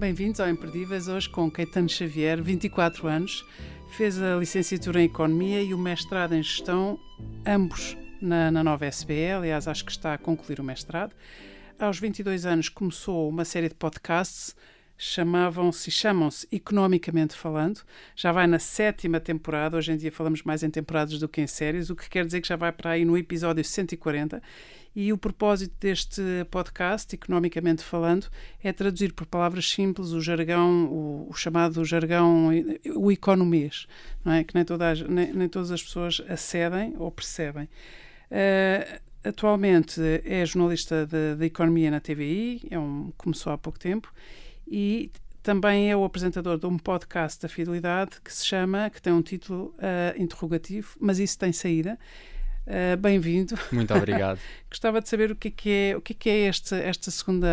Bem-vindos ao Imperdíveis, hoje com Caetano Xavier, 24 anos, fez a licenciatura em Economia e o mestrado em Gestão, ambos na, na nova SBE, aliás, acho que está a concluir o mestrado. Aos 22 anos começou uma série de podcasts chamavam-se chamam-se Economicamente Falando. Já vai na sétima temporada, hoje em dia falamos mais em temporadas do que em séries, o que quer dizer que já vai para aí no episódio 140. E o propósito deste podcast, Economicamente Falando, é traduzir por palavras simples o jargão, o, o chamado jargão, o economês, não é? que nem, todas, nem, nem todas as pessoas acedem ou percebem. Uh, atualmente é jornalista de, economia na TVI, é um, começou há pouco tempo, e também é o apresentador de um podcast da Fidelidade que se chama, que tem um título uh, interrogativo, mas isso tem saída. Uh, Bem-vindo. Muito obrigado. Gostava de saber o que é, que é, o que é, que é este, esta segunda,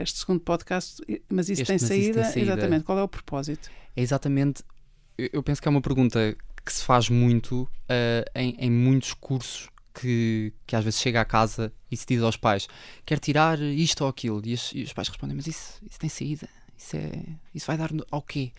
este segundo podcast, mas isso, Este- tem, mas isso saída. tem saída. Exatamente. Qual é o propósito? É exatamente. Eu penso que é uma pergunta que se faz muito ah, em, em muitos cursos que, que às vezes chega à casa e se diz aos pais: quer tirar isto ou aquilo. E os, e os pais respondem: mas isso, isso tem saída. Isso, é, isso vai dar ao quê?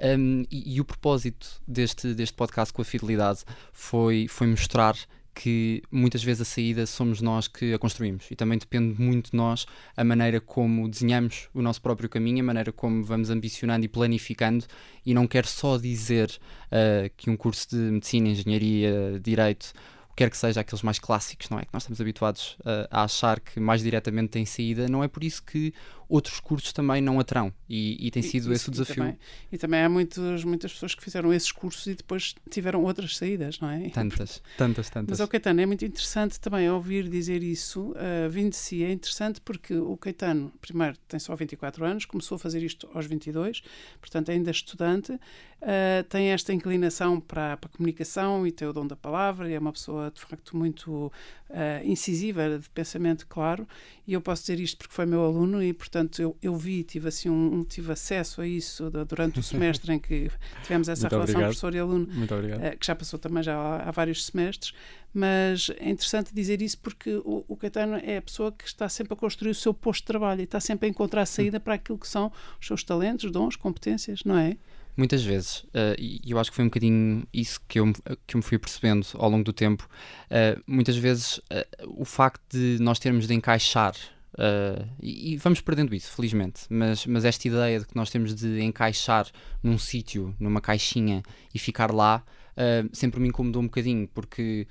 Um, e, e o propósito deste, deste podcast com a Fidelidade foi, foi mostrar que muitas vezes a saída somos nós que a construímos. E também depende muito de nós a maneira como desenhamos o nosso próprio caminho, a maneira como vamos ambicionando e planificando. E não quero só dizer ah, que um curso de medicina, engenharia, direito, o que quer que seja, aqueles mais clássicos, não é? Que nós estamos habituados ah, a achar que mais diretamente tem saída, não é por isso que outros cursos também não a terão e, e tem sido E- esse o e desafio. também- E também há muitos, muitas pessoas que fizeram esses cursos e depois tiveram outras saídas, não é? Tantas, tantas, tantas. Mas o Caetano é muito interessante também ouvir dizer isso, uh, vindo de si. É interessante porque o Caetano, primeiro, tem só 24 anos, começou a fazer isto aos 22, portanto, ainda é estudante, uh, tem esta inclinação para, para a comunicação e tem o dom da palavra, e é uma pessoa, de facto, muito uh, incisiva, de pensamento claro. E eu posso dizer isto porque foi meu aluno e, portanto, eu, eu vi, tive, assim, um, um- tive acesso a isso durante o semestre em que tivemos essa Muito relação obrigado. professor e aluno Muito obrigado. eh, que já passou também já há, há vários semestres, mas é interessante dizer isso porque o, o Caetano é a pessoa que está sempre a construir o seu posto de trabalho e está sempre a encontrar saída para aquilo que são os seus talentos, dons, competências, não é? Muitas vezes, eh, e eu acho que foi um bocadinho isso que eu, me- que eu me fui percebendo ao longo do tempo. eh, muitas vezes, eh, o facto de nós termos de encaixar, eh, e, e vamos perdendo isso, felizmente, mas, mas esta ideia de que nós temos de encaixar num sítio, numa caixinha e ficar lá, eh, sempre me incomodou um bocadinho, porque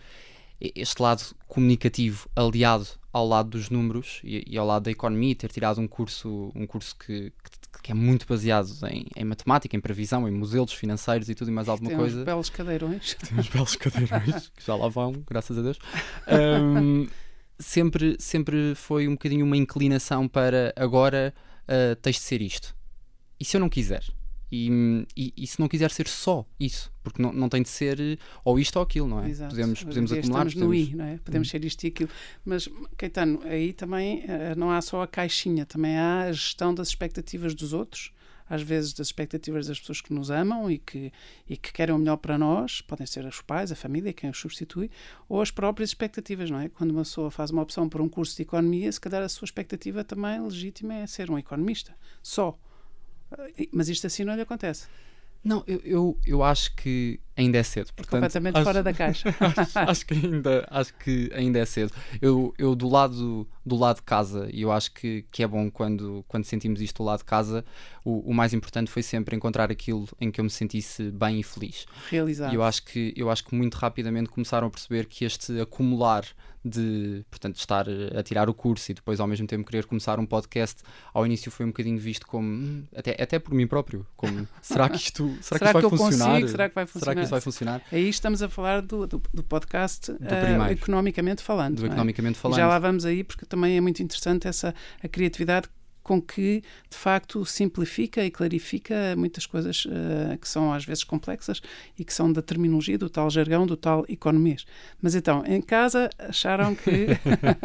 este lado comunicativo aliado ao lado dos números e, e ao lado da economia, ter tirado um curso, um curso que, que, que é muito baseado em, em matemática, em previsão, em modelos financeiros e tudo e mais alguma Tem coisa. uns belos cadeirões. Belos cadeirões, que já lá vão, graças a Deus. Ahm, sempre, sempre foi um bocadinho uma inclinação para agora ah, tens de ser isto. E se eu não quiser? E, e, e se não quiser ser só isso? Porque não, não tem de ser ou isto ou aquilo, não é? Exato. Podemos, podemos acumular, Estamos no podemos- I, não é? Podemos ser isto e aquilo. Mas, Caetano, aí também eh, não há só a caixinha, também há a gestão das expectativas dos outros, às vezes das expectativas das pessoas que nos amam e que, e que querem o melhor para nós, podem ser os pais, a família, quem os substitui, ou as próprias expectativas, não é? Quando uma pessoa faz uma opção por um curso de economia, se calhar a sua expectativa também legítima é ser um economista, só. Eh, Mas isto assim não lhe acontece. Não, eu, eu, eu acho que ainda é cedo. Portanto, completamente acho- fora da caixa. acho, acho que ainda, acho que ainda é cedo. Eu, eu do lado do lado de casa, e eu acho que, que é bom quando, quando sentimos isto do lado de casa, o, o mais importante foi sempre encontrar aquilo em que eu me sentisse bem e feliz. Realizado. E eu acho que eu acho que muito rapidamente começaram a perceber que este acumular de, portanto, estar a tirar o curso e depois ao mesmo tempo querer começar um podcast, ao início foi um bocadinho visto como hum, até, até por mim próprio, como será que isto, será que Será vai que eu funcionar? consigo? Será que vai que funcionar? Isto vai funcionar? Aí estamos a falar do, do, do podcast eh, primeiro. economicamente falando. Do é? economicamente E falando. Já lá vamos aí, porque também é muito interessante essa a criatividade com que, de facto, simplifica e clarifica muitas coisas eh, que são às vezes complexas e que são da terminologia, do tal jargão, do tal economês. Mas então, em casa acharam que.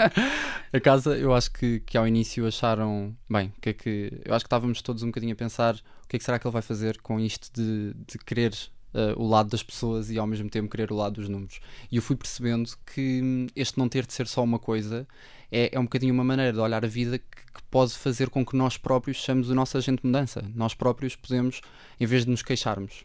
A casa, eu acho que, que ao início acharam, bem, que é que. Eu acho que estávamos todos um bocadinho a pensar o que é que será que ele vai fazer com isto de, de querer uh, o lado das pessoas e ao mesmo tempo querer o lado dos números. E eu fui percebendo que hum, este não ter de ser só uma coisa é, é um bocadinho uma maneira de olhar a vida que, que pode fazer com que nós próprios sejamos o nosso agente de mudança. Nós próprios podemos, em vez de nos queixarmos,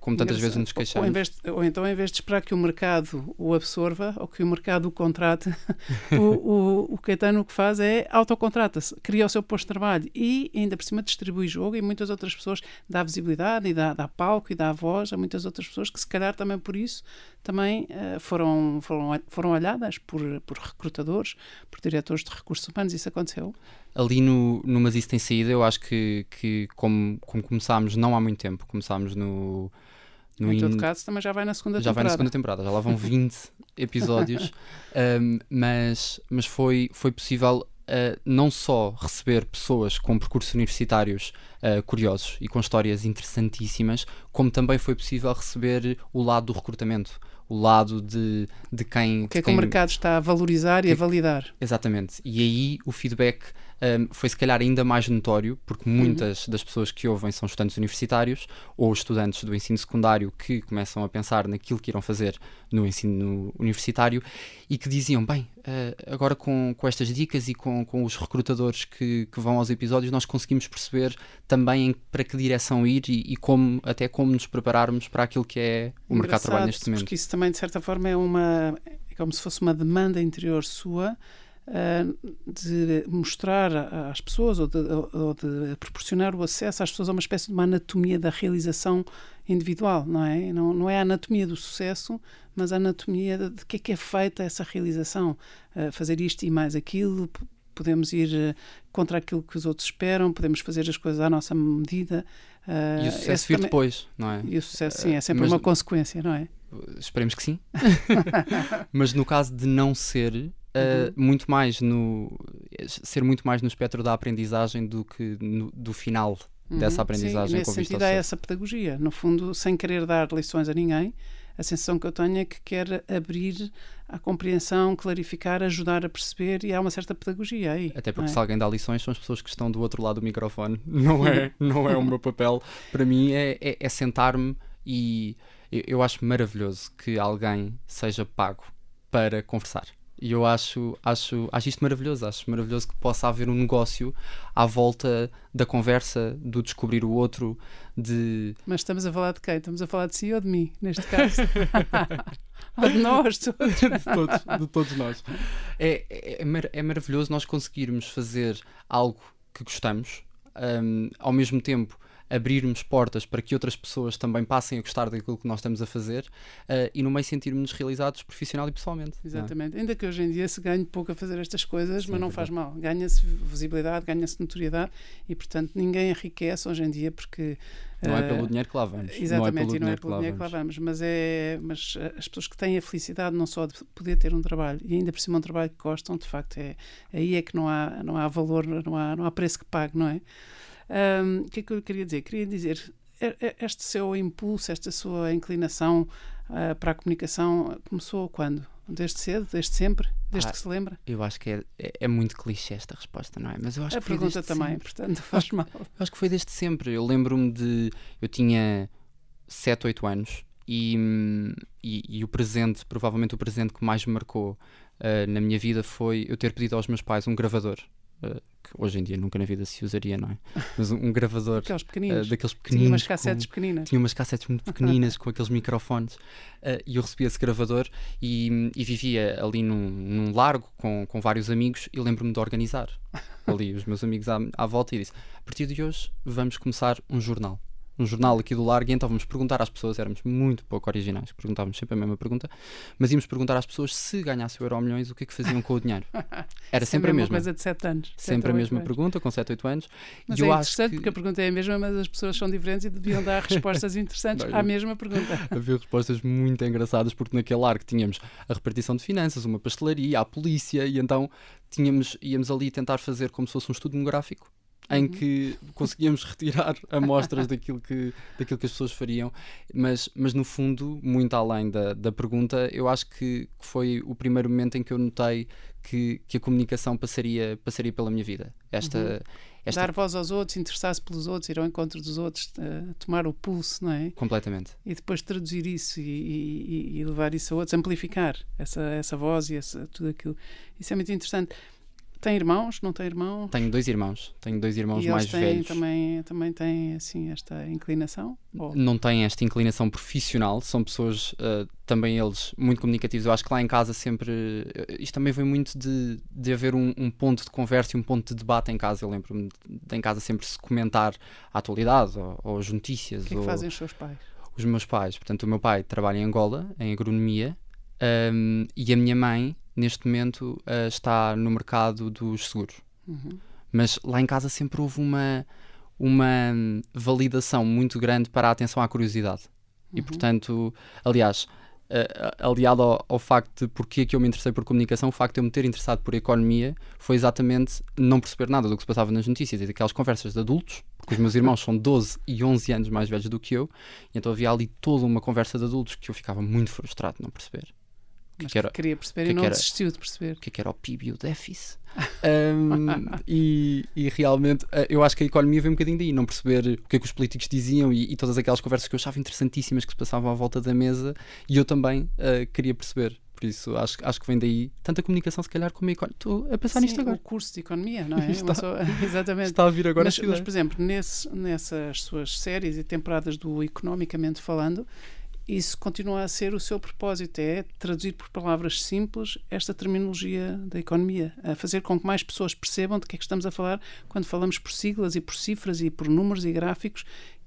como tantas vezes nos queixamos. Ou, ou, então, em vez de esperar que o mercado o absorva ou que o mercado o contrate, o, o, o Caetano o que faz é autocontrata-se, cria o seu posto de trabalho e ainda por cima distribui jogo e muitas outras pessoas dá visibilidade e dá, dá palco e dá voz a muitas outras pessoas que se calhar também por isso também uh, foram, foram, foram olhadas por, por recrutadores, por diretores de recursos humanos. Isso aconteceu? Ali no, no Mas Isso Tem Saída, eu acho que, que como, como começámos não há muito tempo, começámos no. no em todo in... caso, também já vai na segunda já temporada. Já vai na segunda temporada, já lá vão 20 episódios, um, mas, mas foi, foi possível uh, não só receber pessoas com percursos universitários uh, curiosos e com histórias interessantíssimas, como também foi possível receber o lado do recrutamento o lado de, de quem. O que é que quem... o mercado está a valorizar e a validar. Exatamente. E aí o feedback um, foi se calhar ainda mais notório, porque muitas uhum. das pessoas que ouvem são estudantes universitários ou estudantes do ensino secundário que começam a pensar naquilo que irão fazer no ensino universitário e que diziam: bem, uh, agora com, com estas dicas e com, com os recrutadores que, que vão aos episódios, nós conseguimos perceber também para que direção ir e, e como, até como nos prepararmos para aquilo que é o Engraçado, mercado de trabalho neste momento. Porque isso também, de certa forma, é uma. É como se fosse uma demanda interior sua de mostrar às pessoas ou de, ou de, proporcionar o acesso às pessoas a uma espécie de uma anatomia da realização individual, não é? Não, não é a anatomia do sucesso, mas a anatomia de, de que é que é feita essa realização. Uh, fazer isto e mais aquilo, podemos ir uh, contra aquilo que os outros esperam, podemos fazer as coisas à nossa medida. Uh, e o sucesso vir também... depois, não é? E o sucesso, sim, é sempre mas... uma consequência, não é? Esperemos que sim. mas no caso de não ser, Uh, muito mais no ser muito mais no espectro da aprendizagem do que no, do final uhum. dessa aprendizagem Sim, nesse sentido é essa pedagogia no fundo sem querer dar lições a ninguém a sensação que eu tenho é que quer abrir a compreensão, clarificar, ajudar a perceber e há uma certa pedagogia aí. Até porque é? se alguém dá lições são as pessoas que estão do outro lado do microfone. Não é, não é o meu papel. Para mim é, é, é sentar-me e eu, eu acho maravilhoso que alguém seja pago para conversar. E eu acho, acho, acho isto maravilhoso. Acho maravilhoso que possa haver um negócio à volta da conversa, do descobrir o outro, de. Mas estamos a falar de quem? Estamos a falar de si ou de mim, neste caso? ou de nós todos. de, todos de todos nós. É, é, é, é maravilhoso nós conseguirmos fazer algo que gostamos, um, ao mesmo tempo abrirmos portas para que outras pessoas também passem a gostar daquilo que nós estamos a fazer uh, e no meio sentirmos realizados profissional e pessoalmente. É? Exatamente. É? Ainda que hoje em dia se ganhe pouco a fazer estas coisas, Sim, mas não é faz mal. Ganha-se visibilidade, ganha-se notoriedade e, portanto, ninguém enriquece hoje em dia porque. Não é pelo uh, dinheiro que lá vamos. Exatamente, não é pelo, e não é pelo dinheiro que lá vamos. Mas, é, mas eh, as pessoas que têm a felicidade não só de poder ter um trabalho e ainda por cima um trabalho que gostam, de facto, é, aí é que não há, não há valor, não há, não há preço que pague, não é? Um, o que é que eu queria dizer? Queria dizer, este seu impulso, esta sua inclinação uh, para a comunicação começou quando? Desde cedo? Desde sempre? Desde ah, que se lembra? Eu acho que é, é, é, muito clichê esta resposta, não é? Mas eu acho a que pergunta também, sempre. portanto, faz mal. Eu acho que foi desde sempre. Eu lembro-me de. Eu tinha 7, 8 anos e, e, e, o presente, provavelmente o presente que mais me marcou uh, na minha vida foi eu ter pedido aos meus pais um gravador. Uh, que hoje em dia nunca na vida se usaria, não é? Mas um, um gravador Aqueles pequeninos. Uh, daqueles pequeninos. Tinha umas cassetes com, pequeninas. Tinha umas cassetes muito pequeninas com aqueles microfones uh, e eu recebi esse gravador e, e vivia ali num, num, largo com, com vários amigos e lembro-me de organizar ali os meus amigos à, à volta e disse: a partir de hoje vamos começar um jornal um jornal aqui do Largo, e então vamos perguntar às pessoas, éramos muito pouco originais, perguntávamos sempre a mesma pergunta, mas íamos perguntar às pessoas se ganhasse o Euro Milhões, o que é que faziam com o dinheiro. Era sempre, sempre a mesma. coisa de 7 anos. Sempre a mesma anos. pergunta, com 7, 8 anos. Mas e é eu interessante acho que... porque a pergunta é a mesma, mas as pessoas são diferentes e deviam dar respostas interessantes à mesma pergunta. Havia respostas muito engraçadas, porque naquele largo tínhamos a repartição de finanças, uma pastelaria, a polícia, e então tínhamos, íamos ali tentar fazer como se fosse um estudo demográfico em uhum. que conseguíamos retirar amostras daquilo que, daquilo que as pessoas fariam, mas, mas no fundo, muito além da, da pergunta, eu acho que foi o primeiro momento em que eu notei que, que a comunicação passaria, passaria pela minha vida. Esta, uhum. esta... Dar voz aos outros, interessar-se pelos outros, ir ao encontro dos outros, uh, tomar o pulso, não é? Completamente. E depois traduzir isso e, e, e levar isso a outros, amplificar essa, essa voz e essa, tudo aquilo. Isso é muito interessante. Tem irmãos? Não tem irmão? Tenho dois irmãos. Tenho dois irmãos e mais têm, velhos. Também, também têm assim, esta inclinação? Ou? Não têm esta inclinação profissional. São pessoas, uh, também eles, muito comunicativos. Eu acho que lá em casa sempre. Uh, isto também vem muito de, de haver um, um, ponto de conversa e um ponto de debate em casa. Eu lembro-me de em casa sempre se comentar a atualidade ou, ou as notícias. O que, é que fazem os seus pais? Os meus pais. Portanto, o meu pai trabalha em Angola, em agronomia, um, e a minha mãe neste momento uh, está no mercado dos seguros. Uhum. Mas lá em casa sempre houve uma, uma validação muito grande para a atenção à curiosidade. Uhum. E portanto, aliás, uh, aliado ao, ao, facto de porque é que eu me interessei por comunicação, o facto de eu me ter interessado por economia foi exatamente não perceber nada do que se passava nas notícias e daquelas conversas de adultos, porque os meus irmãos são 12 e 11 anos mais velhos do que eu, então havia ali toda uma conversa de adultos que eu ficava muito frustrado de não perceber que, que, era, queria perceber que e não era, desistiu de perceber. O que, é que era o PIB e o déficit. um, e, e, realmente eh, eu acho que a economia veio um bocadinho daí, não perceber o que é que os políticos diziam e, e todas aquelas conversas que eu achava interessantíssimas que se passavam à volta da mesa e eu também uh, queria perceber. Por isso acho, acho que vem daí tanta comunicação, se calhar, como a economia. Estou a pensar Sim, nisto agora. o curso de economia, não é? está, exatamente. Está a vir agora mas, mas por exemplo, nesse, nessas suas séries e temporadas do Economicamente Falando, isso continua a ser o seu propósito, é traduzir por palavras simples esta terminologia da economia, a fazer com que mais pessoas percebam de que é que estamos a falar quando falamos por siglas e por cifras e por números e gráficos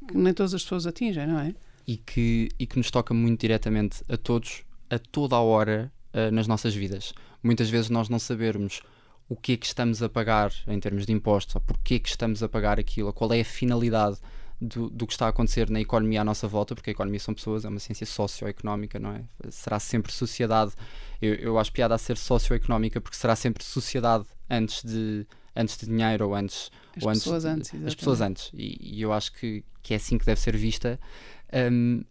que nem todas as pessoas atingem, não é? E que, e que nos toca muito diretamente a todos, a toda a hora uh, nas nossas vidas. Muitas vezes nós não sabermos o que é que estamos a pagar em termos de impostos, ou porquê é que estamos a pagar aquilo, qual é a finalidade do, do, que está a acontecer na economia à nossa volta, porque a economia são pessoas, é uma ciência socioeconómica, não é? Será sempre sociedade. Eu, eu acho piada a ser socioeconómica porque será sempre sociedade antes de, antes de dinheiro ou antes. As ou pessoas antes. antes as pessoas antes. E, e, eu acho que, que é assim que deve ser vista. Um,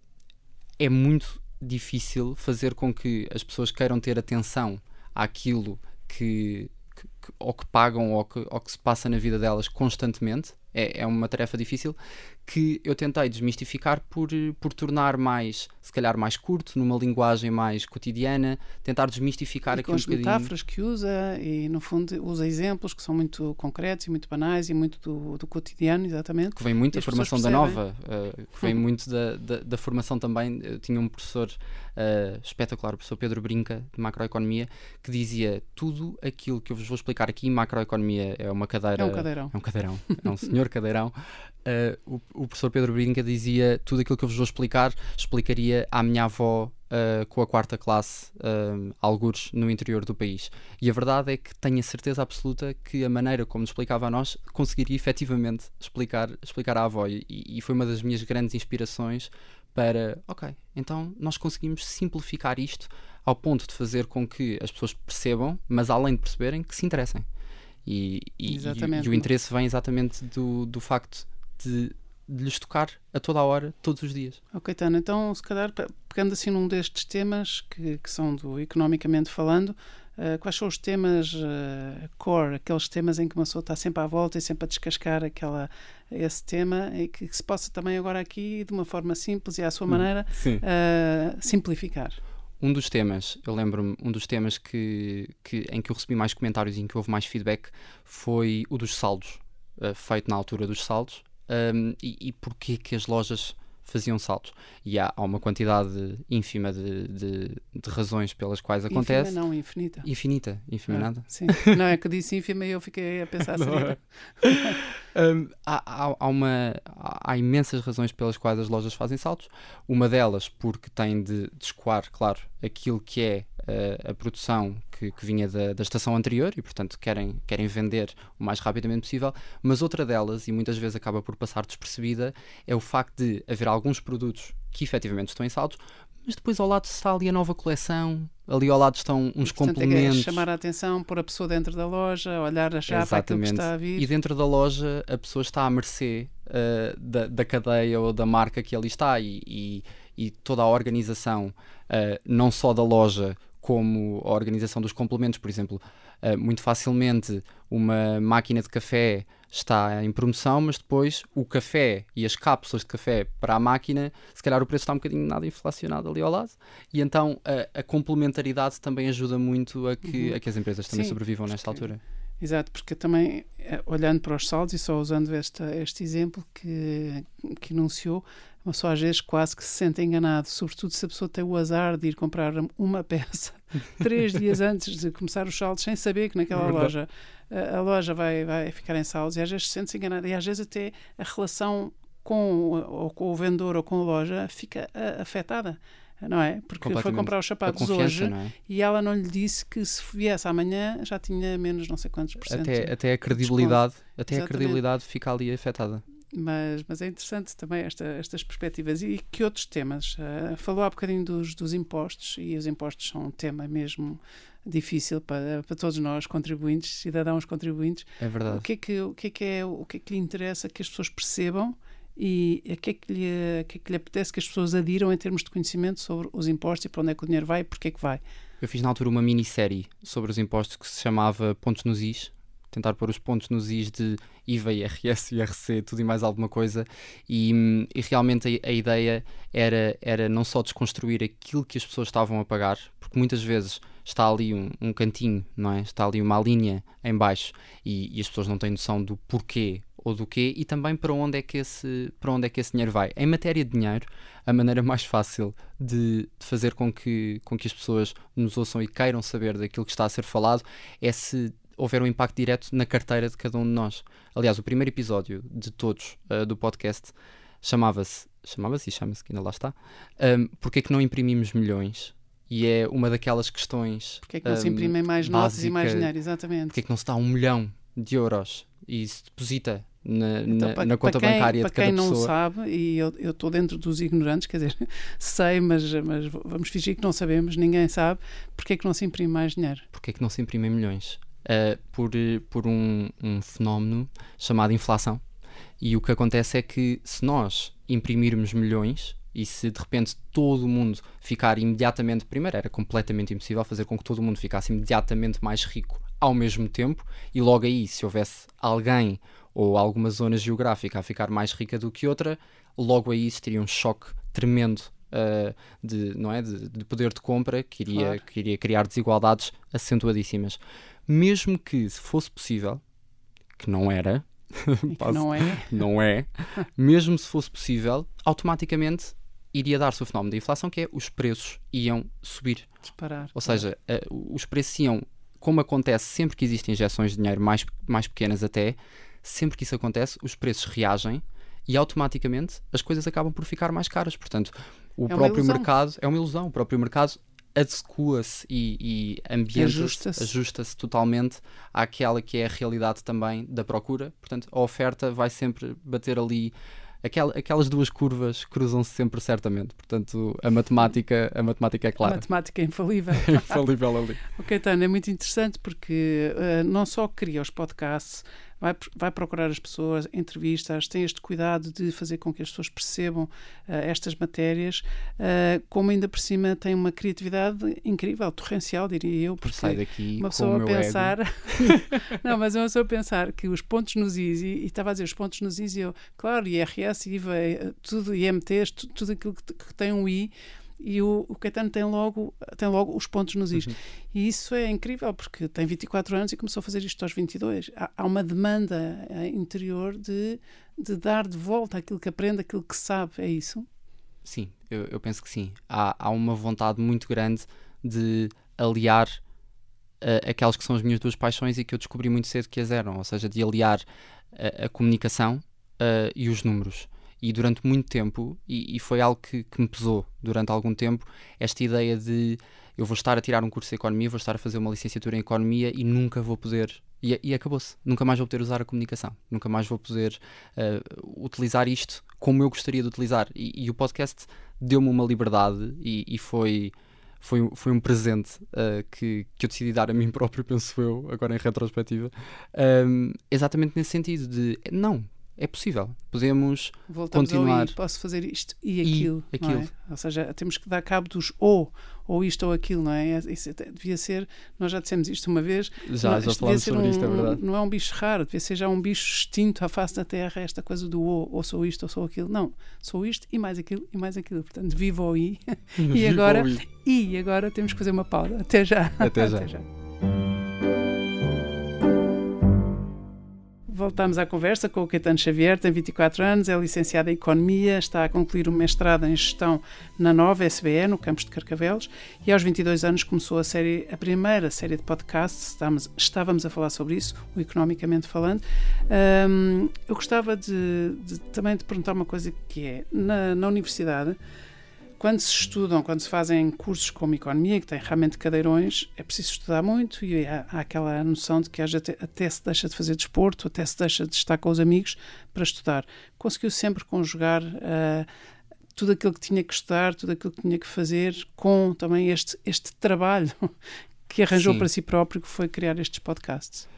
é muito difícil fazer com que as pessoas queiram ter atenção àquilo que, que, que ou que pagam ou que, ou que se passa na vida delas constantemente é, é uma tarefa difícil que eu tentei desmistificar por, por tornar mais, se calhar mais curto, numa linguagem mais cotidiana, tentar desmistificar e aquilo com as um metáforas que usa e no fundo usa exemplos que são muito concretos e muito banais e muito do, do cotidiano, exatamente. Que vem muito da formação da nova, uh, que vem muito da, da, da, formação também. Eu tinha um professor uh, espetacular, o professor Pedro Brinca, de macroeconomia, que dizia tudo aquilo que eu vos vou explicar aqui, macroeconomia é uma cadeira. É um cadeirão. É um cadeirão. é um senhor cadeirão. Uh, o, o, professor Pedro Brinca dizia tudo aquilo que eu vos vou explicar, explicaria à minha avó uh, com a quarta classe, uh, algures no interior do país. E a verdade é que tenho a certeza absoluta que a maneira como nos explicava a nós conseguiria efetivamente explicar, explicar à avó. E, e foi uma das minhas grandes inspirações para, ok, então nós conseguimos simplificar isto ao ponto de fazer com que as pessoas percebam, mas além de perceberem, que se interessem. E, e, e, e, o interesse vem exatamente do, do facto de, de lhes tocar a toda a hora, todos os dias. Ok, Tana, então se calhar pegando assim num destes temas que, que são do economicamente falando, uh, quais são os temas uh, core, aqueles temas em que uma pessoa está sempre à volta e sempre a descascar aquela, esse tema e que, que se possa também agora aqui, de uma forma simples e à sua hum, maneira, uh, simplificar? Um dos temas, eu lembro-me, um dos temas que, que, em que eu recebi mais comentários e em que houve mais feedback foi o dos saldos, feito na altura dos saldos, um, e, e porquê que as lojas faziam saltos. E há, há uma quantidade ínfima de, de, de, razões pelas quais acontece. Ínfima não, infinita. Infinita, ínfima ah, nada. Sim, não é que eu disse ínfima e eu fiquei a pensar assim. um, há, há, há, uma, há, imensas razões pelas quais as lojas fazem saltos. Uma delas porque tem de, de escoar, claro, aquilo que é a produção que, que vinha da, da, estação anterior e, portanto, querem, querem vender o mais rapidamente possível. Mas outra delas, e muitas vezes acaba por passar despercebida, é o facto de haver alguns produtos que efetivamente estão em saltos, mas depois ao lado está ali a nova coleção, ali ao lado estão uns Portanto, complementos. É chamar a atenção, pôr a pessoa dentro da loja, olhar para aquilo que está a vir. E dentro da loja a pessoa está à mercê uh, da, da cadeia ou da marca que ali está e, e, e toda a organização, uh, não só da loja, como a organização dos complementos, por exemplo, uh, muito facilmente uma máquina de café está em promoção, mas depois o café e as cápsulas de café para a máquina, se calhar o preço está um bocadinho nada inflacionado ali ao lado, e então a, a complementaridade também ajuda muito a que, uhum. a que as empresas também Sim, sobrevivam nesta altura. Exato, porque também, eh, olhando para os saldos e só usando esta, este exemplo que, que enunciou, uma pessoa às vezes quase que se sente enganado, sobretudo se a pessoa tem o azar de ir comprar uma peça três dias antes de começar os saldos, sem saber que naquela loja a, a, loja vai, vai ficar em saldos, e às vezes se sente enganado, e às vezes até a relação com, ou com o vendedor ou com a loja fica a, afetada não é? Porque foi comprar os sapatos hoje é? e ela não lhe disse que se viesse amanhã já tinha menos não sei quantos por cento. Até, até a credibilidade, até a credibilidade fica ali afetada. Mas, mas é interessante também esta, estas perspectivas. E que outros temas? Uh, falou há bocadinho dos, dos impostos, e os impostos são um tema mesmo difícil para, para todos nós, contribuintes, cidadãos contribuintes. É verdade. O que é que, o que, é, que é, o que é que lhe interessa que as pessoas percebam e a que, é que, lhe, que é que lhe apetece que as pessoas adiram em termos de conhecimento sobre os impostos e para onde é que o dinheiro vai e porque é que vai? Eu fiz na altura uma minissérie sobre os impostos que se chamava Pontos nos Is, tentar pôr os pontos nos is de IVA, IRS, IRC, tudo e mais alguma coisa. E, e realmente a, a, ideia era, era não só desconstruir aquilo que as pessoas estavam a pagar, porque muitas vezes está ali um, um cantinho, não é? Está ali uma linha em baixo e, e as pessoas não têm noção do porquê ou do quê e também para onde é que esse, para onde é que esse dinheiro vai. Em matéria de dinheiro, a maneira mais fácil de, de, fazer com que, com que as pessoas nos ouçam e queiram saber daquilo que está a ser falado é se houver um impacto direto na carteira de cada um de nós. Aliás, o primeiro episódio de todos uh, do podcast chamava-se, chamava-se e chama-se, que ainda lá está, um, porque é que não imprimimos milhões? E é uma daquelas questões. Porque é que não um, se imprimem mais notas e mais dinheiro? Exatamente. Porque é que não se dá um milhão de euros e se deposita na, então, na, para, na conta quem, bancária de cada pessoa. Para quem não sabe, e eu estou dentro dos ignorantes, quer dizer, sei, mas, mas vamos fingir que não sabemos, ninguém sabe, porque é que não se imprime mais dinheiro? Porque é que não se imprimem milhões? Uh, por, por um, um fenómeno chamado inflação. E o que acontece é que se nós imprimirmos milhões, e se de repente todo o mundo ficar imediatamente, primeiro era completamente impossível fazer com que todo o mundo ficasse imediatamente mais rico ao mesmo tempo, e logo aí, se houvesse alguém ou alguma zona geográfica a ficar mais rica do que outra, logo aí existiria um choque tremendo uh, de, não é, de, de, poder de compra que iria, claro. que iria criar desigualdades acentuadíssimas. Mesmo que, se fosse possível, que não era, que não é, não é, mesmo se fosse possível, automaticamente iria dar-se o fenómeno da inflação, que é os preços iam subir. Disparar. Ou seja, uh, os preços iam, como acontece sempre que existem injeções de dinheiro mais, mais pequenas até, sempre que isso acontece, os preços reagem e automaticamente as coisas acabam por ficar mais caras. Portanto, o é próprio mercado é uma ilusão. O próprio mercado adequa-se e, e ambienta-se, ajusta-se. ajusta totalmente àquela que é a realidade também da procura. Portanto, a oferta vai sempre bater ali aquel, aquelas duas curvas cruzam-se sempre certamente. Portanto, a matemática, a matemática é clara. A matemática é infalível. é infalível ali. ok, Tânia, é muito interessante porque uh, não só cria os podcasts, vai, vai procurar as pessoas, entrevistas, tem este cuidado de fazer com que as pessoas percebam uh, estas matérias, uh, como ainda por cima tem uma criatividade incrível, torrencial, diria eu, porque Sai daqui uma pessoa a pensar não, mas uma pessoa a pensar que os pontos nos is, e, estava a dizer os pontos nos is, e eu, claro, IRS, IVA, eh, tudo, IMTs, tudo, tudo aquilo que, que tem um I, e o, o Caetano tem logo, tem logo os pontos nos is. Uhum. E isso é incrível, porque tem 24 anos e começou a fazer isto aos 22. Há, há uma demanda eh, interior de, de dar de volta aquilo que aprende, aquilo que sabe. É isso? Sim, eu, eu penso que sim. Há, há uma vontade muito grande de aliar uh, aquelas que são as minhas duas paixões e que eu descobri muito cedo que as eram, ou seja, de aliar a, a comunicação uh, e os números. E durante muito tempo, e, e foi algo que, que me pesou durante algum tempo, esta ideia de eu vou estar a tirar um curso de economia, vou estar a fazer uma licenciatura em economia e nunca vou poder. E, e acabou-se. Nunca mais vou poder usar a comunicação. Nunca mais vou poder uh, utilizar isto como eu gostaria de utilizar. E, e o podcast deu-me uma liberdade e, foi. Foi, foi um presente uh, que, que eu decidi dar a mim próprio, penso eu, agora em retrospectiva, um, exatamente nesse sentido de não, é possível. Podemos Voltamos continuar. Ao posso fazer isto e aquilo. Aquilo. É? Ou seja, temos que dar cabo dos ou, ou isto ou aquilo, não é? Isso devia ser, nós já dissemos isto uma vez. Já, não, já falamos sobre um, isto, é verdade. Não é um bicho raro, devia ser já um bicho extinto à face da Terra, esta coisa do ou, ou sou isto ou sou aquilo. Não, sou isto e mais aquilo e mais aquilo. Portanto, viva o i. e agora, e agora temos que fazer uma pausa. Até já. Até já. Até já. Voltamos à conversa com o Caetano Xavier, tem 24 anos, é licenciado em Economia, está a concluir o mestrado em Gestão na Nova SBE, no campus de Carcavelos, e aos 22 anos começou a série, a primeira série de podcasts, estávamos, estávamos a falar sobre isso, o Economicamente Falando. Um, eu gostava de, de, também de perguntar uma coisa que é, na, na universidade, quando se estudam, quando se fazem cursos como economia, que tem realmente cadeirões, é preciso estudar muito e há, há aquela noção de que até, até, se deixa de fazer desporto, até se deixa de estar com os amigos para estudar. Conseguiu sempre conjugar uh, tudo aquilo que tinha que estudar, tudo aquilo que tinha que fazer, com também este, este trabalho que arranjou Sim. para si próprio, que foi criar estes podcasts.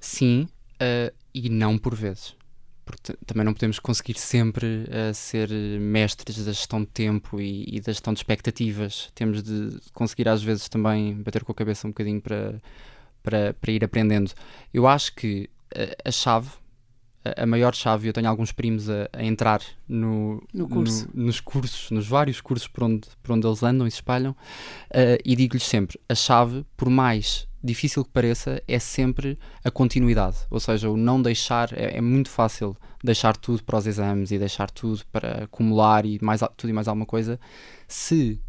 Sim, uh, e não por vezes porque também não podemos conseguir sempre uh, ser mestres da gestão de tempo e, e, da gestão de expectativas. Temos de conseguir, às vezes, também bater com a cabeça um bocadinho para, para, para ir aprendendo. Eu acho que a, a chave, a, a, maior chave, eu tenho alguns primos a, a entrar no, no curso. No, nos cursos, nos vários cursos por onde, por onde eles andam e se espalham, uh, e digo-lhes sempre: a chave, por mais difícil que pareça, é sempre a continuidade. Ou seja, o não deixar, é, é, muito fácil deixar tudo para os exames e deixar tudo para acumular e mais, tudo e mais alguma coisa. Se,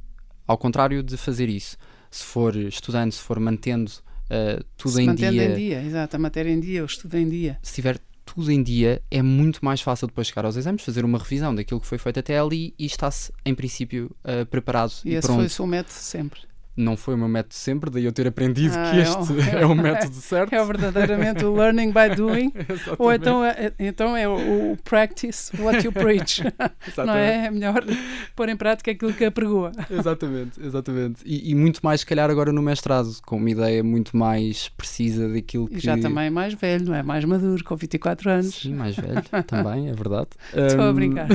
ao contrário de fazer isso, se for estudando, se for mantendo uh, tudo se em mantendo dia. em dia, exato, a matéria em dia, o estudo em dia. Se tiver tudo em dia, é muito mais fácil depois chegar aos exames, fazer uma revisão daquilo que foi feito até ali e está-se, em princípio, uh, preparado e, e esse pronto. foi o seu método sempre não foi o meu método sempre, daí eu ter aprendido ah, que este é, o, é o método certo. É verdadeiramente o learning by doing, ou então é, então é o, o, practice what you preach. não é? É melhor pôr em prática aquilo que apregoa. Exatamente, exatamente. E, e, muito mais, se calhar, agora no mestrado, com uma ideia muito mais precisa daquilo que. E já também mais velho, não é? Mais maduro, com 24 anos. Sim, mais velho, também, é verdade. Estou um... a brincar.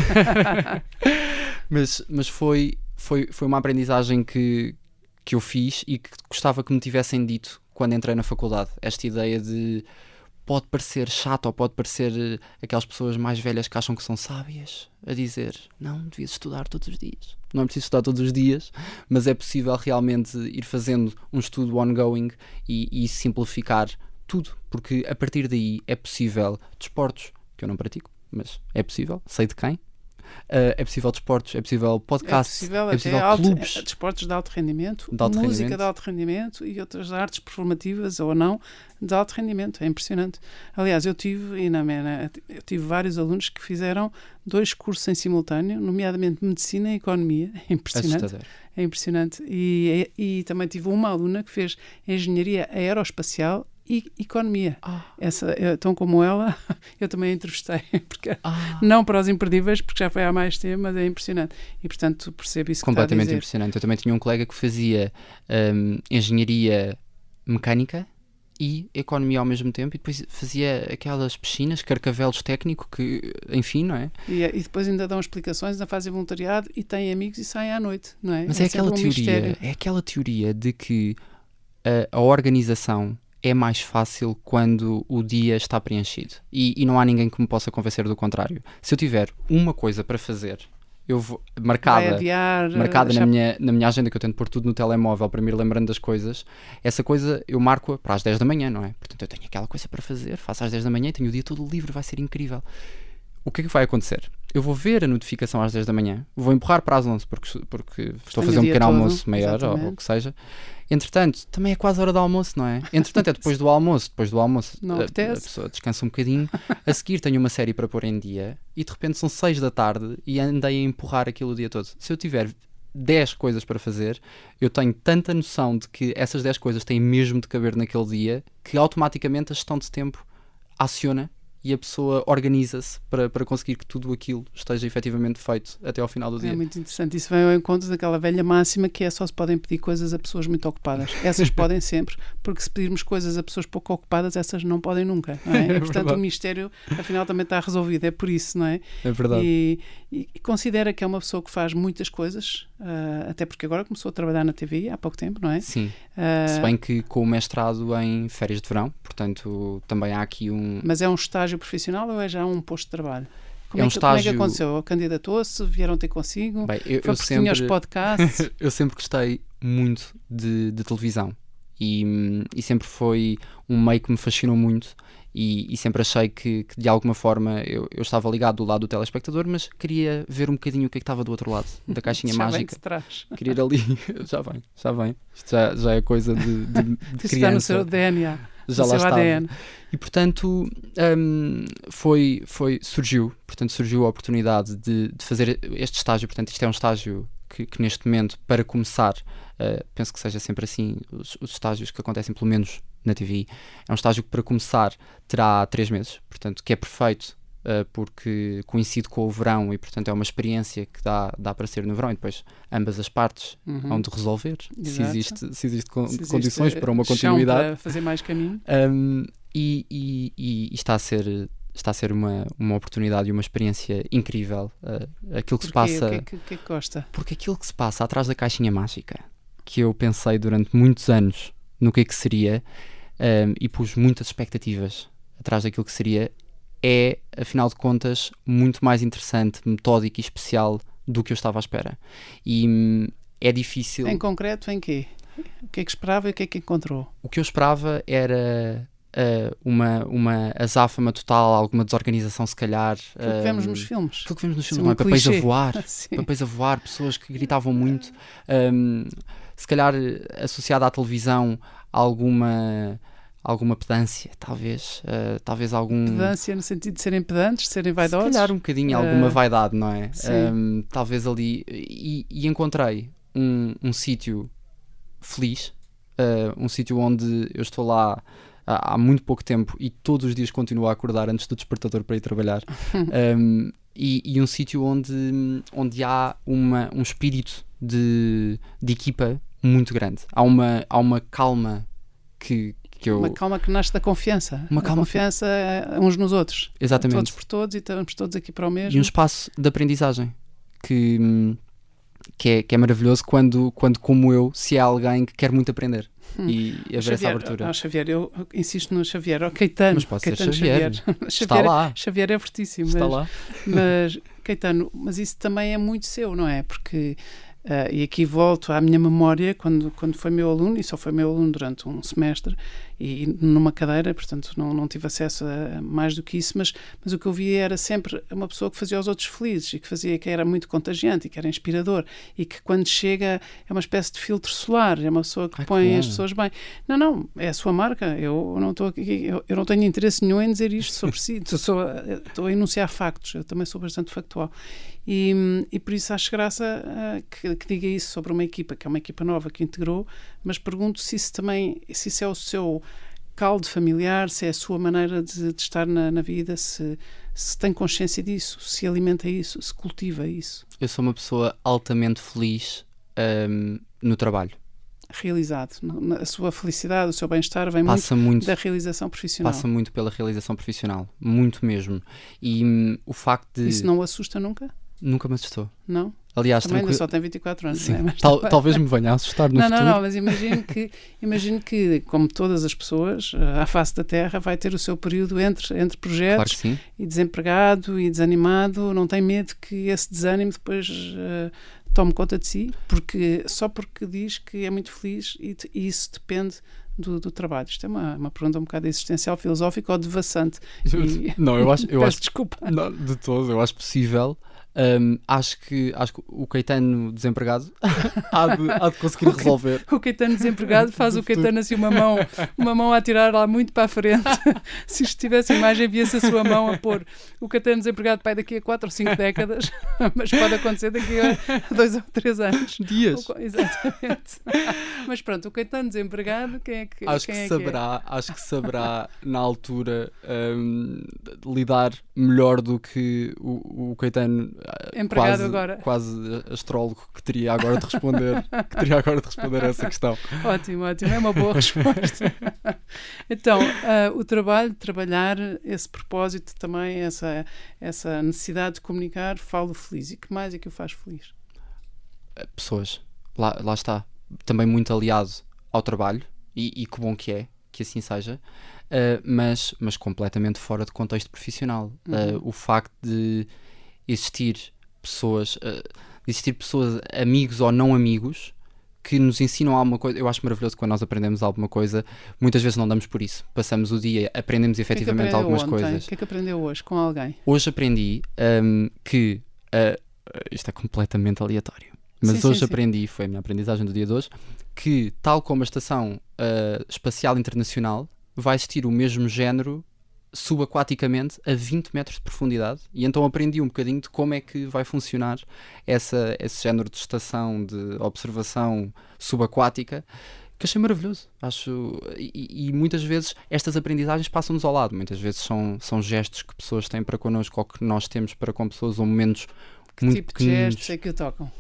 mas, mas foi, foi, foi uma aprendizagem que que eu fiz e que gostava que me tivessem dito quando entrei na faculdade. Esta ideia de pode parecer chato ou pode parecer eh, aquelas pessoas mais velhas que acham que são sábias a dizer não, devias estudar todos os dias. Não é preciso estudar todos os dias, mas é possível realmente ir fazendo um estudo ongoing e, e simplificar tudo, porque a partir daí é possível desportos que eu não pratico, mas é possível, sei de quem, Uh, é possível desportos, é possível podcasts, é possível, é possível alto, clubes. É, desportos de alto rendimento, de alto música rendimento. de alto rendimento e outras artes performativas ou não de alto rendimento. É impressionante. Aliás, eu tive, e na minha, eu tive vários alunos que fizeram dois cursos em simultâneo, nomeadamente Medicina e Economia. É impressionante. Assustador. É impressionante. E, e, e também tive uma aluna que fez Engenharia Aeroespacial e economia. Ah. Essa, tão como ela, eu também a entrevistei, porque, ah. não para os imperdíveis, porque já foi há mais tempo, mas é impressionante. E portanto percebo isso Completamente que impressionante. Eu também tinha um colega que fazia um, engenharia mecânica e economia ao mesmo tempo e depois fazia aquelas piscinas, carcavelos técnico que, enfim, não é? E, e depois ainda dão explicações, ainda fazem voluntariado e têm amigos e saem à noite, não é? Mas é, é aquela um teoria, mistério. é aquela teoria de que a, a organização é mais fácil quando o dia está preenchido. E, e, não há ninguém que me possa convencer do contrário. Se eu tiver uma coisa para fazer, eu vou, marcada, adiar, marcada deixar... na, minha, na minha agenda, que eu tento pôr tudo no telemóvel para me ir lembrando das coisas, essa coisa eu marco para as 10 da manhã, não é? Portanto, eu tenho aquela coisa para fazer, faço às 10 da manhã e tenho o dia todo livre, vai ser incrível. O que é que vai acontecer? Eu vou ver a notificação às 10 da manhã, vou empurrar para as 11 porque, porque estou a fazer um pequeno todo, almoço maior ou, ou o que seja. Entretanto, também é quase a hora do almoço, não é? Entretanto, é depois do almoço. Depois do almoço, não a, a pessoa descansa um bocadinho. A seguir, tenho uma série para pôr em dia e de repente são 6 da tarde e andei a empurrar aquilo o dia todo. Se eu tiver 10 coisas para fazer, eu tenho tanta noção de que essas 10 coisas têm mesmo de caber naquele dia que automaticamente a gestão de tempo aciona e a pessoa organiza-se para, para conseguir que tudo aquilo esteja efetivamente feito até ao final do dia. É muito interessante. Isso vem ao encontro daquela velha máxima que é só se podem pedir coisas a pessoas muito ocupadas. Essas podem sempre, porque se pedirmos coisas a pessoas pouco ocupadas, essas não podem nunca. Não é? é portanto, o mistério, afinal, também está resolvido. É por isso, não é? É verdade. E, e, e considera que é uma pessoa que faz muitas coisas, uh, até porque agora começou a trabalhar na TV há pouco tempo, não é? Sim. Uh, se bem que com o mestrado em férias de verão, portanto, também há aqui um. Mas é um estágio profissional ou é já um posto de trabalho? Como é, um é que, estágio... como é que aconteceu? Candidatou-se? Vieram ter consigo? Bem, eu, Foi eu sempre... aos podcasts? eu sempre gostei muito de, de televisão e, e, sempre foi um meio que me fascinou muito e, e sempre achei que, que, de alguma forma eu, eu, estava ligado do lado do telespectador, mas queria ver um bocadinho o que, é que estava do outro lado, da caixinha já mágica. Queria ir ali, já vem, já vem. Isto já, já é coisa de, de, de criança. Está no seu DNA já lá estava. ADN. E portanto um, foi, foi, surgiu, portanto surgiu a oportunidade de, de, fazer este estágio, portanto isto é um estágio que, que neste momento, para começar, uh, penso que seja sempre assim, os, os, estágios que acontecem pelo menos na TV, é um estágio que para começar terá três meses, portanto que é perfeito uh, porque coincide com o verão e, portanto, é uma experiência que dá, dá para ser no verão e depois ambas as partes uhum. vão de resolver se existe, se existe, con se existe condições para uma continuidade. Para fazer mais caminho. Um, e, e, e, está a ser está a ser uma, uma oportunidade e uma experiência incrível. Uh, aquilo que Porquê? se passa. O que, é que, que, é que gosta? Porque aquilo que se passa atrás da caixinha mágica, que eu pensei durante muitos anos no que é que seria um, e pus muitas expectativas atrás daquilo que seria, é, afinal de contas, muito mais interessante, metódico e especial do que eu estava à espera. E hum, é difícil. Em concreto, em quê? O que é que esperava e o que é que encontrou? O que eu esperava era uh, uma, uma azáfama total, alguma desorganização, se calhar. Aquilo que vemos nos filmes. Aquilo que vemos nos filmes, é? um papéis a voar, papéis a voar, pessoas que gritavam muito. Um, se calhar associada à televisão, alguma alguma pedância, talvez, uh, talvez algum... Pedância no sentido de serem pedantes, de serem vaidosos? Se calhar um bocadinho, uh... alguma vaidade, não é? Um, talvez ali, e, e encontrei um, um sítio feliz, uh, um sítio onde eu estou lá há, há, muito pouco tempo e todos os dias continuo a acordar antes do despertador para ir trabalhar, um, e, e, um sítio onde, onde há uma, um espírito de, de equipa muito grande, há uma, há uma calma que, que eu... Uma calma que nasce da confiança. Uma calma confiança que... uns nos outros. Exatamente. Todos por todos e estamos todos aqui para o mesmo. E um espaço de aprendizagem que, que, é, que é maravilhoso quando, quando, como eu, se há alguém que quer muito aprender. Hum. E haver Xavier, essa abertura. Não, Xavier, eu insisto no Xavier, ou Caetano. Mas pode Caetano ser Xavier. Xavier. Está lá. Xavier é fortíssimo. Está mas, lá. Mas, Caetano, mas isso também é muito seu, não é? Porque Uh, e aqui volto à minha memória quando, quando foi meu aluno, e só foi meu aluno durante um semestre, e numa cadeira, portanto não, não tive acesso a mais do que isso, mas, mas o que eu via era sempre uma pessoa que fazia os outros felizes e que fazia que era muito contagiante e que era inspirador e que quando chega é uma espécie de filtro solar, é uma pessoa que Ai, põe as pessoas bem. Não, não, é a sua marca, eu não estou aqui, eu, eu não tenho interesse nenhum em dizer isto sobre si, estou, estou a enunciar factos, eu também sou bastante factual. E, e por isso acho graça uh, que, que, diga isso sobre uma equipa, que é uma equipa nova que integrou, mas pergunto se isso também, se isso é o seu caldo familiar, se é a sua maneira de, de estar na, na vida, se, se tem consciência disso, se alimenta isso, se cultiva isso. Eu sou uma pessoa altamente feliz um, no trabalho. Realizado. A sua felicidade, o seu bem-estar vem muito, muito, da realização profissional. Passa muito pela realização profissional, muito mesmo. E um, o facto de. Isso não o assusta nunca? Nunca me assustou. Não? Aliás, também ainda só tem 24 anos. Sim, né? Tal, talvez me venha a assustar no não, futuro. Não, não, mas imagino que, imagino que, como todas as pessoas, eh, à face da Terra vai ter o seu período entre, entre projetos claro e desempregado e desanimado. Não tem medo que esse desânimo depois, uh, tome conta de si, porque só porque diz que é muito feliz e, e isso depende do, do, trabalho? Isto é uma, uma pergunta um bocado existencial, filosófica ou devassante. E... Não, eu acho. Eu acho desculpa. Não, de todo, eu acho possível. Um, acho, que, acho que o Caetano desempregado há, de, há de conseguir o resolver. O Caetano desempregado faz o Caetano assim uma mão, uma mão a tirar lá muito para a frente. Se isto tivesse imagem, via-se a sua mão a pôr o Caetano desempregado pai daqui a 4 ou 5 décadas, mas pode acontecer daqui a 2 ou 3 anos. Dias. Ou, exatamente. Mas pronto, o Caetano desempregado, quem é que Acho que é saberá, que é? acho que saberá na altura um, lidar melhor do que o, o Caetano empregado quase, agora. Quase astrólogo que teria agora de responder, que teria agora de responder a essa questão. Ótimo, ótimo, é uma boa resposta. então, uh, o trabalho, trabalhar esse propósito também, essa, essa necessidade de comunicar, falo feliz. E que mais é que o faz feliz? Pessoas, lá, lá está. Também muito aliado ao trabalho, e, e que bom que é, que assim seja. Uh, mas, mas completamente fora de contexto profissional. Uhum. Uh, o facto de existir pessoas, uh, existir pessoas, amigos ou não amigos, que nos ensinam alguma coisa. Eu acho maravilhoso quando nós aprendemos alguma coisa, muitas vezes não damos por isso. Passamos o dia, aprendemos efetivamente que é que algumas ontem? coisas. O que é que aprendeu hoje com alguém? Hoje aprendi um, que. Uh, isto é completamente aleatório. Mas sim, hoje sim, aprendi, sim. foi a minha aprendizagem do dia de hoje, que tal como a Estação uh, Espacial Internacional, vai existir o mesmo género subaquaticamente a 20 metros de profundidade. E então aprendi um bocadinho de como é que vai funcionar essa, esse género de estação de observação subaquática que achei maravilhoso. Acho e, e muitas vezes estas aprendizagens passam-nos ao lado. Muitas vezes são, são gestos que pessoas têm para connosco ou que nós temos para com pessoas ou momentos que muito tipo de gestos é que tocam?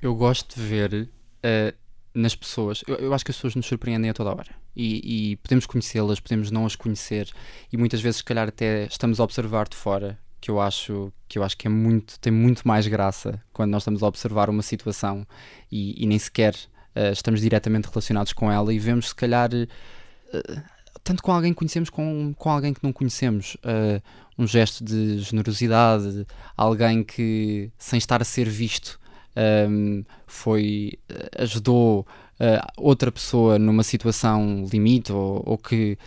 eu gosto de ver uh, nas pessoas, eu, eu, acho que as pessoas nos surpreendem a toda hora. E, e podemos conhecê-las, podemos não as conhecer. E muitas vezes, se calhar, até estamos a observar de fora. Que eu acho que eu acho que é muito tem muito mais graça quando nós estamos a observar uma situação e, e nem sequer uh, estamos diretamente relacionados com ela e vemos se calhar uh, tanto com alguém que conhecemos com, com alguém que não conhecemos. Uh, um gesto de generosidade alguém que sem estar a ser visto um, foi ajudou uh, outra pessoa numa situação limite ou, ou, que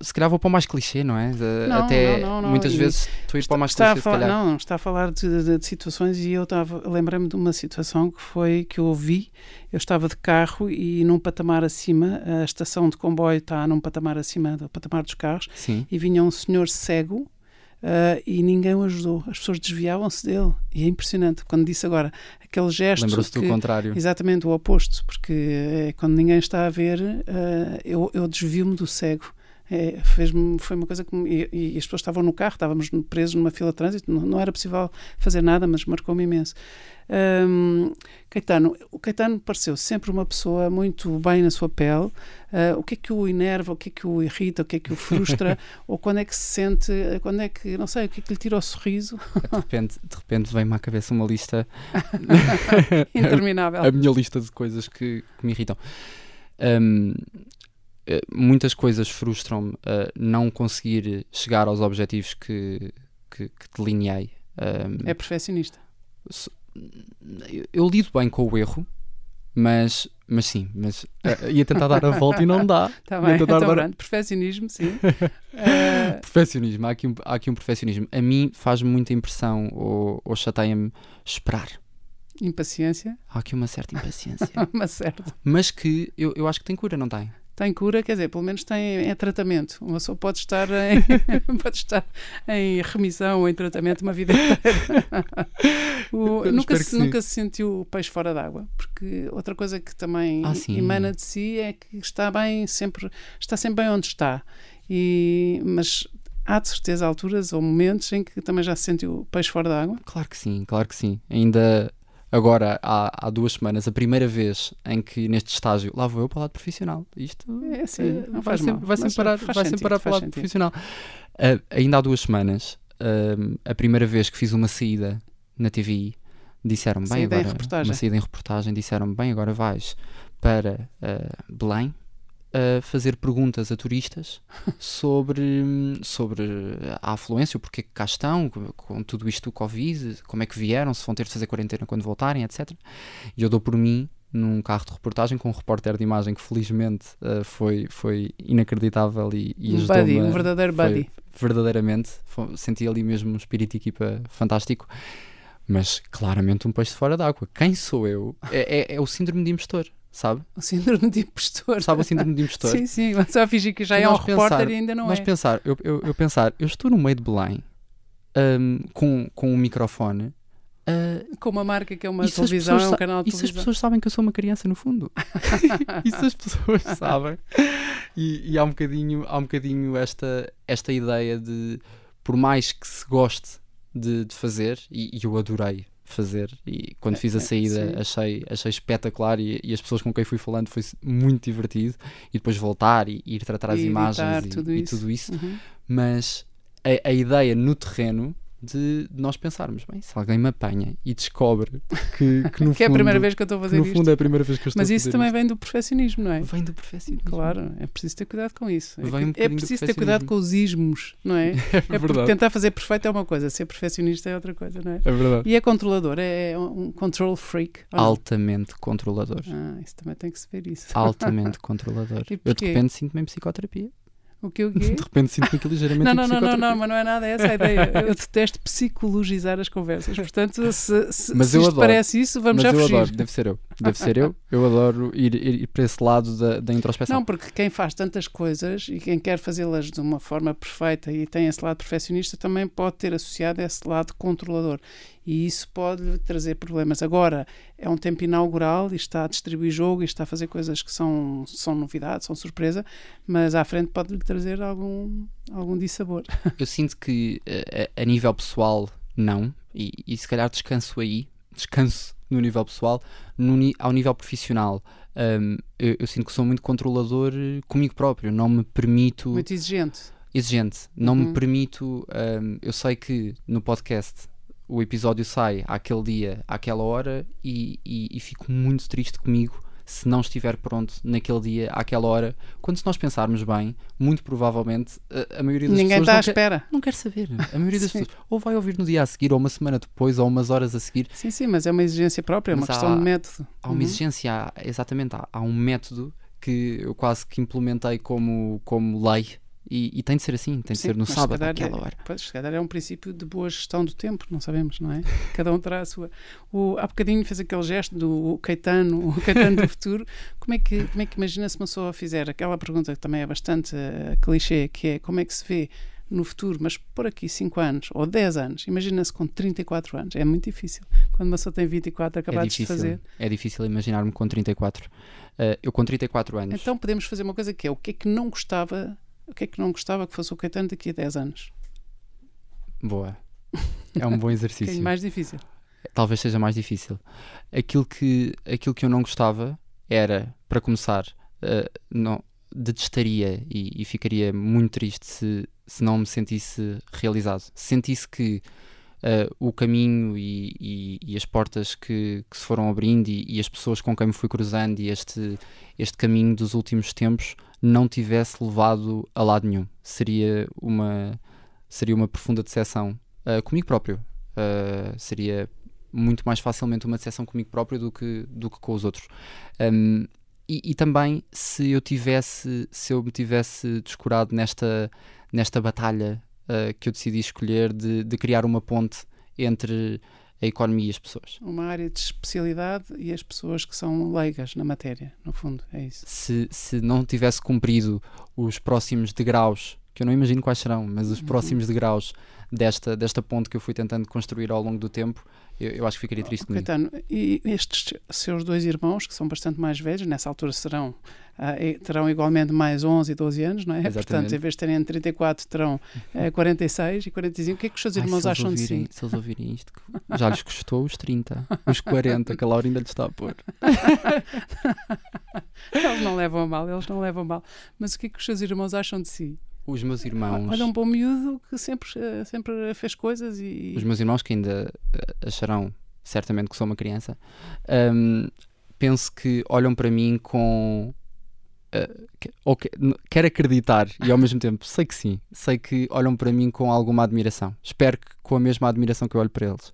se calhar vou para o mais clichê, não é? Não, Até não, não, muitas vezes estou a ir para o mais está clichê, falar. Não, está a falar de, de, de situações e eu estava, lembrei-me de uma situação que foi que eu ouvi, eu estava de carro e num patamar acima, a estação de comboio está num patamar acima do patamar dos carros Sim. e vinha um senhor cego Uh, e ninguém o ajudou. As pessoas desviavam-se dele. E é impressionante. Quando disse agora aquele gesto. Lembrou-se do contrário. Exatamente, o oposto. Porque é, quando ninguém está a ver, uh, eu, eu desvio-me do cego. É, fez foi uma coisa que. E, e, as pessoas estavam no carro, estávamos presos numa fila de trânsito, não, não era possível fazer nada, mas marcou-me imenso. Um, Caetano, o Caetano pareceu sempre uma pessoa muito bem na sua pele. Uh, o que é que o enerva, o que é que o irrita, o que é que o frustra, ou quando é que se sente, quando é que, não sei, o que é que lhe tira o sorriso? De repente, de repente vem-me à cabeça uma lista interminável. A, a, minha lista de coisas que, que me irritam. Um, muitas coisas frustram-me uh, não conseguir chegar aos objetivos que, que, que delineei. Um, é perfeccionista. Eu, eu, lido bem com o erro, mas, mas sim, mas uh, ia tentar dar a volta e não dá. Está bem, então, dar... perfeccionismo, sim. uh... Perfeccionismo, há aqui, um, há aqui um perfeccionismo. A mim faz-me muita impressão ou, ou chateia-me esperar. Impaciência? Há aqui uma certa impaciência. uma certa. Mas que eu, eu acho que tem cura, não tem? Tem cura, quer dizer, pelo menos tem é tratamento. Uma pessoa pode estar em, pode estar em remissão ou em tratamento uma vida inteira. o, nunca, se, nunca se sentiu peixe fora d'água, porque outra coisa que também ah, emana de si é que está bem sempre, está sempre bem onde está. E, mas há de certeza alturas ou momentos em que também já se sentiu peixe fora d'água? Claro que sim, claro que sim. Ainda agora há, há duas semanas, a primeira vez em que neste estágio lá vou eu para o lado profissional. Isto é assim, não vai, sempre, mal, vai, sempre parar, vai sempre parar para o lado sentido. profissional. Uh, ainda há duas semanas, uh, a primeira vez que fiz uma saída na TVI, disseram bem saída agora, em reportagem. uma saída em reportagem, disseram bem agora vais para uh, Belém a fazer perguntas a turistas sobre, sobre a afluência, o porquê que cá estão, com, com tudo isto do Covid, como é que vieram, se vão ter de fazer quarentena quando voltarem, etc. E eu dou por mim num carro de reportagem com um repórter de imagem que felizmente uh, foi, foi inacreditável e, e um buddy, um verdadeiro buddy. Verdadeiramente, foi, senti ali mesmo um espírito de equipa fantástico, mas claramente um peixe fora d'água. Quem sou eu? É, é, é o síndrome de impostor sabe? O síndrome de impostor. Sabe o síndrome de impostor? sim, sim, mas só fingir que já é um pensar, repórter e ainda não nós é. pensar, eu, eu, eu, pensar, eu estou no meio de Belém um, com, com um microfone. Uh, com uma marca que é uma televisão, é um canal de televisão. E se as pessoas sabem que eu sou uma criança, no fundo? e se as pessoas sabem? E, e há um bocadinho, há um bocadinho esta, esta ideia de, por mais que se goste de, de fazer, e, e eu adorei fazer. E quando fiz a é, saída achei, achei espetacular e, e, as pessoas com quem fui falando foi muito divertido. E depois voltar e, e ir tratar as imagens e, tudo e, tudo isso. Uhum. mas a, a, ideia no terreno de nós pensarmos, bem, se alguém me apanha e descobre que, que no que fundo, é a primeira vez que eu estou a fazer no isto. fundo é a primeira vez que eu estou Mas a fazer isso também vem do perfeccionismo, não é? Vem do perfeccionismo. Claro, é preciso ter cuidado com isso. Vem um é preciso ter cuidado com os ismos, não é? É, é porque tentar fazer perfeito é uma coisa, ser perfeccionista é outra coisa, não é? É verdade. E é controlador, é um control freak. Altamente controlador. Ah, isso também tem que se ver isso. Altamente controlador. eu de repente sinto-me em psicoterapia. O que o quê? De repente sinto-me aquilo ligeiramente não, não, não, não, não, mas não é nada essa a ideia. Eu detesto psicologizar as conversas. Portanto, se, se, mas se isto adoro. parece isso, vamos mas já eu fugir. Adoro. Deve ser eu. Deve ser eu. Eu adoro ir, ir, ir para esse lado da, da introspeção. Não, porque quem faz tantas coisas e quem quer fazê-las de uma forma perfeita e tem esse lado perfeccionista também pode ter associado esse lado controlador e isso pode trazer problemas. Agora, é um tempo inaugural e está a distribuir jogo e está a fazer coisas que são, são novidades, são surpresa, mas à frente pode-lhe trazer algum, algum dissabor. Eu sinto que a, a nível pessoal, não, e, e se calhar descanso aí, descanso no nível pessoal, no, ao nível profissional. Um, eu, eu, sinto que sou muito controlador comigo próprio, não me permito. Muito exigente. Exigente, não uhum. me permito. Um, eu sei que no podcast o episódio sai àquele dia, àquela hora, e, e, e, fico muito triste comigo se não estiver pronto naquele dia, àquela hora. Quando se nós pensarmos bem, muito provavelmente a, a maioria das Ninguém pessoas. Ninguém está à espera. não quer saber. A maioria das pessoas ou vai ouvir no dia a seguir, ou uma semana depois, ou umas horas a seguir. Sim, sim, mas é uma exigência própria, é uma questão de método. Há uma uhum. exigência, há, exatamente, há, há um método que eu quase que implementei como, como lei e, e, tem de ser assim, tem de Sim, ser no sábado, àquela é, hora. Pois, se calhar é um princípio de boa gestão do tempo, não sabemos, não é? Cada um terá a sua. O, há bocadinho fez aquele gesto do Caetano, o Caetano do futuro. Como é, que, como é que imagina se uma pessoa fizer aquela pergunta que também é bastante uh, clichê, que é como é que se vê no futuro, mas por aqui 5 anos ou 10 anos, imagina-se com 34 anos, é muito difícil. Quando uma pessoa tem 24 acabados é difícil, de fazer. É difícil imaginar-me com 34. Uh, eu com 34 anos. Então podemos fazer uma coisa que é o que é que não gostava o que é que não gostava que fosse o Caetano daqui a 10 anos? Boa. É um bom exercício. é mais difícil. Talvez seja mais difícil. Aquilo que, aquilo que eu não gostava era, para começar, uh, não, detestaria e, e, ficaria muito triste se, se não me sentisse realizado. Sentisse que uh, o caminho e, e, e, as portas que, que se foram abrindo e, as pessoas com quem me fui cruzando e este, este caminho dos últimos tempos não tivesse levado a lado nenhum. Seria uma, seria uma profunda decepção uh, comigo próprio. Uh, seria muito mais facilmente uma decepção comigo próprio do que, do que com os outros. Um, e, e, também se eu tivesse, se eu me tivesse descurado nesta, nesta batalha uh, que eu decidi escolher de, de criar uma ponte entre a economia e as pessoas. Uma área de especialidade e as pessoas que são leigas na matéria, no fundo, é isso. Se, se não tivesse cumprido os próximos degraus, que eu não imagino quais serão, mas os uhum. próximos degraus desta, desta ponte que eu fui tentando construir ao longo do tempo, eu, eu acho que ficaria triste oh, Caetano, e estes seus dois irmãos, que são bastante mais velhos, nessa altura serão uh, terão igualmente mais 11 e 12 anos, não é? Exatamente. Portanto, em vez de terem 34, terão uh, 46 e 45. O que é que os seus irmãos Ai, acham ouvirem, de si? Se eles ouvirem isto, já lhes custou os 30, os 40, que a Laura ainda lhes está a pôr. eles não levam a mal, eles não levam a mal. Mas o que é que os seus irmãos acham de si? Os meus irmãos. Olha, um bom miúdo que sempre, eh, sempre fez coisas e. Os meus irmãos, que ainda eh, acharão certamente que sou uma criança, um, penso que olham para mim com uh, que, quero acreditar e ao mesmo tempo sei que sim, sei que olham para mim com alguma admiração. Espero que com a mesma admiração que eu olho para eles.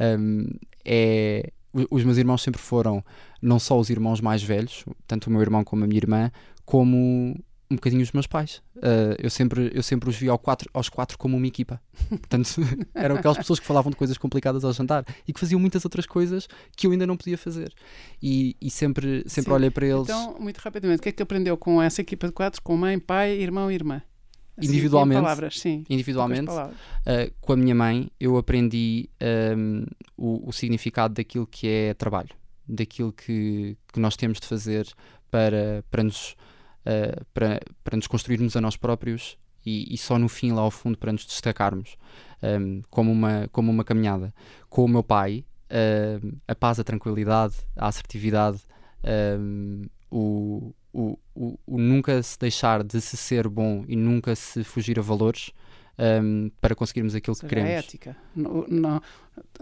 Um, é, os meus irmãos sempre foram não só os irmãos mais velhos, tanto o meu irmão como a minha irmã, como um bocadinho os meus pais. Uh, eu, sempre, eu sempre os vi ao quatro, aos quatro como uma equipa. Portanto, eram aquelas pessoas que falavam de coisas complicadas ao jantar e que faziam muitas outras coisas que eu ainda não podia fazer. E, e sempre, sempre olhei para eles. Então, muito rapidamente, o que é que aprendeu com essa equipa de quatro, com mãe, pai, irmão e irmã? Assim, individualmente, palavras, sim, individualmente uh, com a minha mãe, eu aprendi um, o, o significado daquilo que é trabalho, daquilo que, que nós temos de fazer para, para nos uh, para, para nos construirmos a nós próprios e, e, só no fim, lá ao fundo, para nos destacarmos um, ehm, como, uma, como uma caminhada. Com o meu pai, uh, a paz, a tranquilidade, a assertividade, um, ehm, o, o, o, o, nunca se deixar de se ser bom e nunca se fugir a valores. Um, para conseguirmos aquilo que queremos. A ética. Não, não,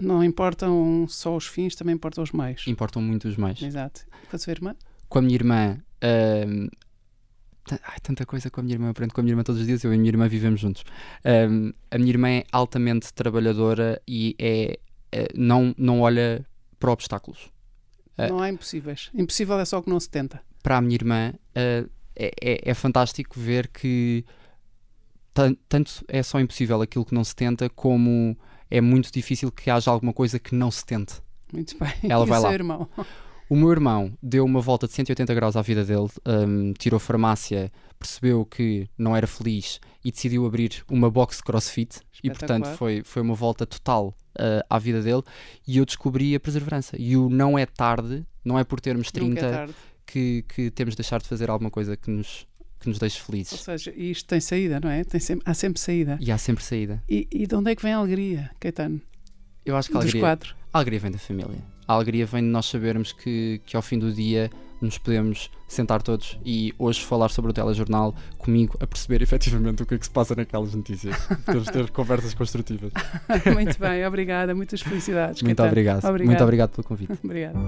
não, importam só os fins, também importam os meios. Importam muito os meios. Exato. Com a sua irmã? Com a minha irmã, Ai, tanta coisa com a minha irmã, eu aprendo com a minha irmã todos os dias, eu e a minha irmã vivemos juntos. Um, a minha irmã é altamente trabalhadora e é, é não, não olha para obstáculos. Ah, não há impossíveis. Impossível é só o que não se tenta. Para a minha irmã uh, é, é, é, fantástico ver que tanto é só impossível aquilo que não se tenta, como é muito difícil que haja alguma coisa que não se tente. Muito bem. Ela e vai lá. Irmão? O meu irmão deu uma volta de 180 graus à vida dele, um, tirou farmácia, percebeu que não era feliz e decidiu abrir uma box crossfit e, portanto, foi, foi uma volta total uh, à vida dele. E eu descobri a perseverança. E o não é tarde, não é por termos 30 é que, que temos de deixar de fazer alguma coisa que nos, que nos deixe felizes. Ou seja, isto tem saída, não é? Tem sempre, há sempre saída. E há sempre saída. E, e de onde é que vem a alegria, Caetano? Eu acho que a alegria, quatro. a alegria vem da família. A alegria vem de nós sabermos que, que ao fim do dia nos podemos sentar todos e hoje falar sobre o telejornal comigo a perceber efetivamente o que é que se passa naquelas notícias. Podemos ter conversas construtivas. Muito bem, obrigada, muitas felicidades. Muito obrigado. obrigado. Muito obrigado pelo convite. Obrigada.